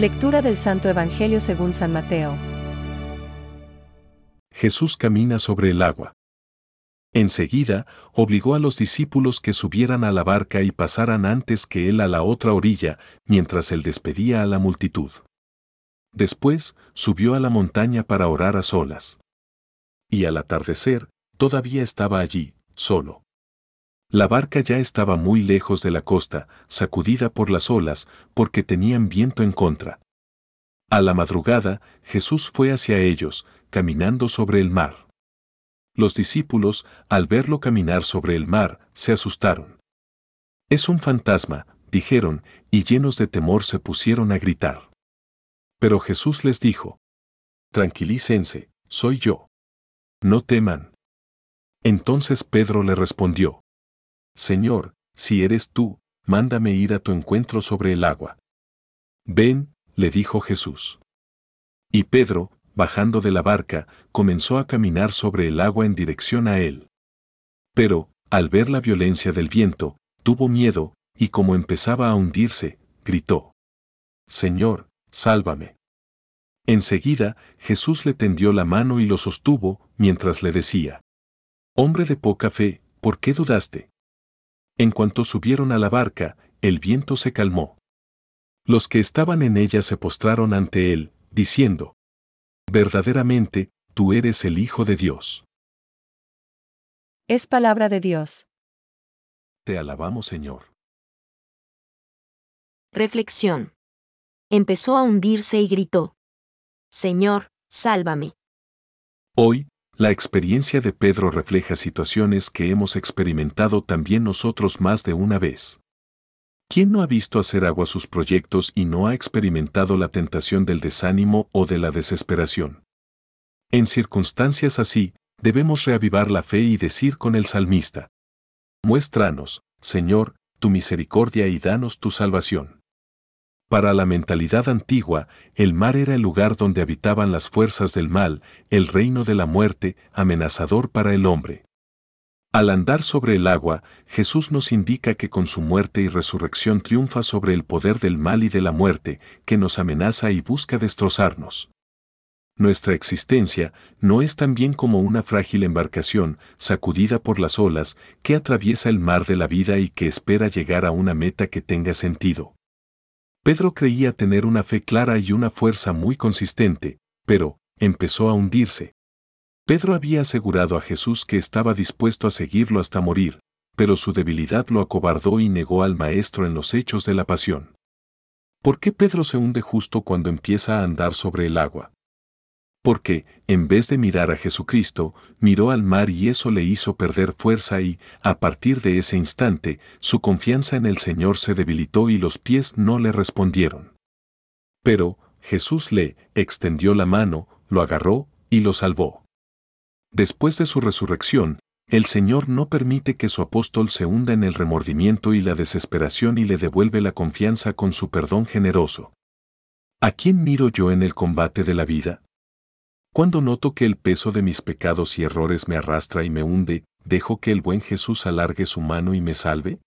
Lectura del Santo Evangelio según San Mateo. Jesús camina sobre el agua. Enseguida, obligó a los discípulos que subieran a la barca y pasaran antes que él a la otra orilla, mientras él despedía a la multitud. Después, subió a la montaña para orar a solas. Y al atardecer, todavía estaba allí, solo. La barca ya estaba muy lejos de la costa, sacudida por las olas, porque tenían viento en contra. A la madrugada, Jesús fue hacia ellos, caminando sobre el mar. Los discípulos, al verlo caminar sobre el mar, se asustaron. Es un fantasma, dijeron, y llenos de temor se pusieron a gritar. Pero Jesús les dijo, Tranquilícense, soy yo. No teman. Entonces Pedro le respondió, Señor, si eres tú, mándame ir a tu encuentro sobre el agua. Ven, le dijo Jesús. Y Pedro, bajando de la barca, comenzó a caminar sobre el agua en dirección a él. Pero, al ver la violencia del viento, tuvo miedo, y como empezaba a hundirse, gritó. Señor, sálvame. Enseguida, Jesús le tendió la mano y lo sostuvo, mientras le decía, Hombre de poca fe, ¿por qué dudaste? En cuanto subieron a la barca, el viento se calmó. Los que estaban en ella se postraron ante él, diciendo, Verdaderamente, tú eres el Hijo de Dios. Es palabra de Dios. Te alabamos, Señor. Reflexión. Empezó a hundirse y gritó, Señor, sálvame. Hoy, la experiencia de Pedro refleja situaciones que hemos experimentado también nosotros más de una vez. ¿Quién no ha visto hacer agua sus proyectos y no ha experimentado la tentación del desánimo o de la desesperación? En circunstancias así, debemos reavivar la fe y decir con el salmista, Muéstranos, Señor, tu misericordia y danos tu salvación. Para la mentalidad antigua, el mar era el lugar donde habitaban las fuerzas del mal, el reino de la muerte, amenazador para el hombre. Al andar sobre el agua, Jesús nos indica que con su muerte y resurrección triunfa sobre el poder del mal y de la muerte, que nos amenaza y busca destrozarnos. Nuestra existencia no es tan bien como una frágil embarcación, sacudida por las olas, que atraviesa el mar de la vida y que espera llegar a una meta que tenga sentido. Pedro creía tener una fe clara y una fuerza muy consistente, pero empezó a hundirse. Pedro había asegurado a Jesús que estaba dispuesto a seguirlo hasta morir, pero su debilidad lo acobardó y negó al Maestro en los hechos de la pasión. ¿Por qué Pedro se hunde justo cuando empieza a andar sobre el agua? Porque, en vez de mirar a Jesucristo, miró al mar y eso le hizo perder fuerza y, a partir de ese instante, su confianza en el Señor se debilitó y los pies no le respondieron. Pero, Jesús le extendió la mano, lo agarró y lo salvó. Después de su resurrección, el Señor no permite que su apóstol se hunda en el remordimiento y la desesperación y le devuelve la confianza con su perdón generoso. ¿A quién miro yo en el combate de la vida? Cuando noto que el peso de mis pecados y errores me arrastra y me hunde, ¿dejo que el buen Jesús alargue su mano y me salve?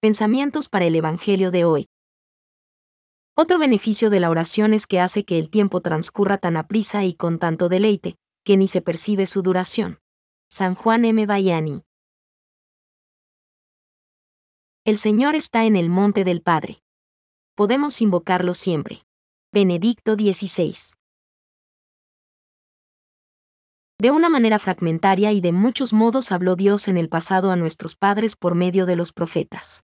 Pensamientos para el Evangelio de hoy. Otro beneficio de la oración es que hace que el tiempo transcurra tan aprisa y con tanto deleite, que ni se percibe su duración. San Juan M. Bayani. El Señor está en el monte del Padre. Podemos invocarlo siempre. Benedicto XVI. De una manera fragmentaria y de muchos modos habló Dios en el pasado a nuestros padres por medio de los profetas.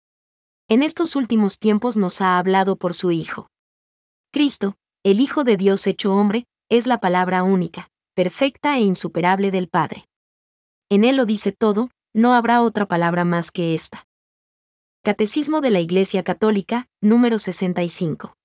En estos últimos tiempos nos ha hablado por su Hijo. Cristo, el Hijo de Dios hecho hombre, es la palabra única, perfecta e insuperable del Padre. En Él lo dice todo, no habrá otra palabra más que esta. Catecismo de la Iglesia Católica, número 65.